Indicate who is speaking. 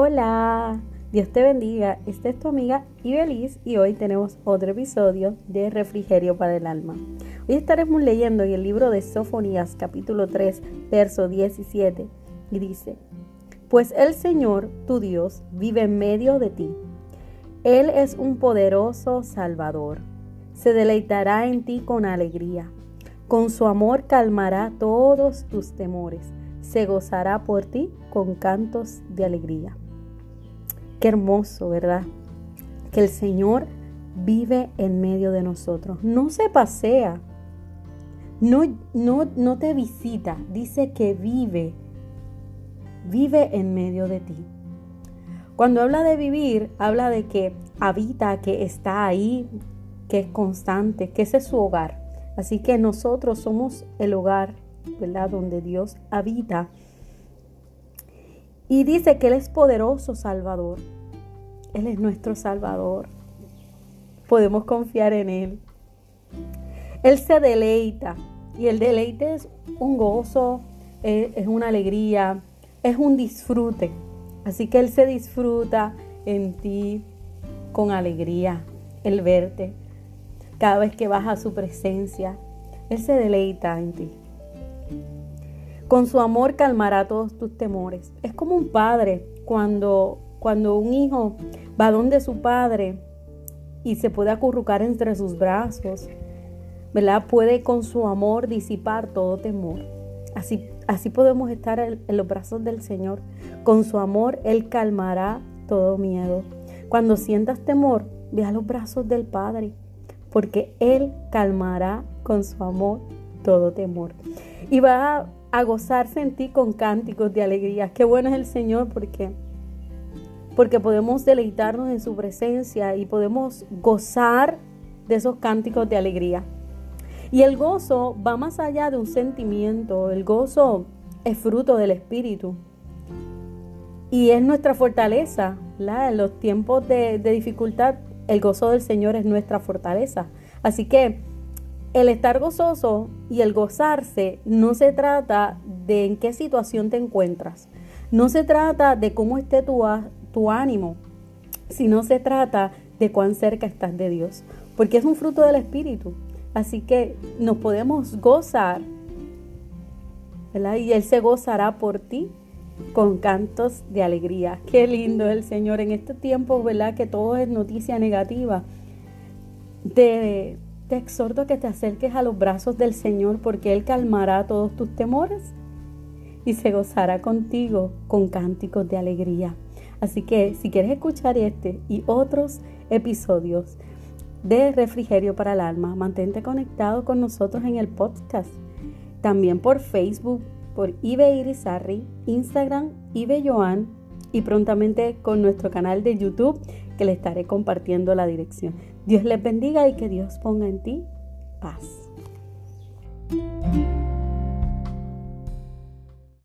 Speaker 1: Hola, Dios te bendiga. Esta es tu amiga Ibeliz y hoy tenemos otro episodio de Refrigerio para el Alma. Hoy estaremos leyendo en el libro de Sofonías capítulo 3, verso 17 y dice, Pues el Señor, tu Dios, vive en medio de ti. Él es un poderoso Salvador. Se deleitará en ti con alegría. Con su amor calmará todos tus temores. Se gozará por ti con cantos de alegría. Qué hermoso, ¿verdad? Que el Señor vive en medio de nosotros. No se pasea. No, no, no te visita. Dice que vive. Vive en medio de ti. Cuando habla de vivir, habla de que habita, que está ahí, que es constante, que ese es su hogar. Así que nosotros somos el hogar, ¿verdad? Donde Dios habita y dice que Él es poderoso Salvador. Él es nuestro Salvador. Podemos confiar en Él. Él se deleita. Y el deleite es un gozo, es, una alegría, es un disfrute. Así que Él se disfruta en ti con alegría, el verte. Cada vez que vas a su presencia, Él se deleita en ti. Con su amor calmará todos tus temores. Es como un padre cuando, cuando un hijo va donde su padre y se puede acurrucar entre sus brazos, ¿verdad? Puede con su amor disipar todo temor. Así, así podemos estar en, los brazos del Señor. Con su amor Él calmará todo miedo. Cuando sientas temor, ve a los brazos del Padre, porque Él calmará con su amor todo temor. Y va a gozarse en ti con cánticos de alegría. Qué bueno es el Señor porque porque podemos deleitarnos en su presencia y podemos gozar de esos cánticos de alegría. Y el gozo va más allá de un sentimiento, el gozo es fruto del Espíritu. Y es nuestra fortaleza, en los tiempos de dificultad, el gozo del Señor es nuestra fortaleza. Así que el estar gozoso y el gozarse no se trata de en qué situación te encuentras, no se trata de cómo esté tu, ánimo, sino se trata de cuán cerca estás de Dios, porque es un fruto del Espíritu. Así que nos podemos gozar, ¿verdad? Y Él se gozará por ti con cantos de alegría. Qué lindo el Señor en este tiempo, ¿verdad? Que todo es noticia negativa. De, te exhorto a que te acerques a los brazos del Señor porque Él calmará todos tus temores y se gozará contigo con cánticos de alegría. Así que si quieres escuchar este y otros episodios de Refrigerio para el Alma, mantente conectado con nosotros en el podcast. También por Facebook, por Ibe Irizarry, Instagram, Ibe Joan y prontamente con nuestro canal de YouTube que le estaré compartiendo la dirección. Dios les bendiga y que Dios ponga en ti paz.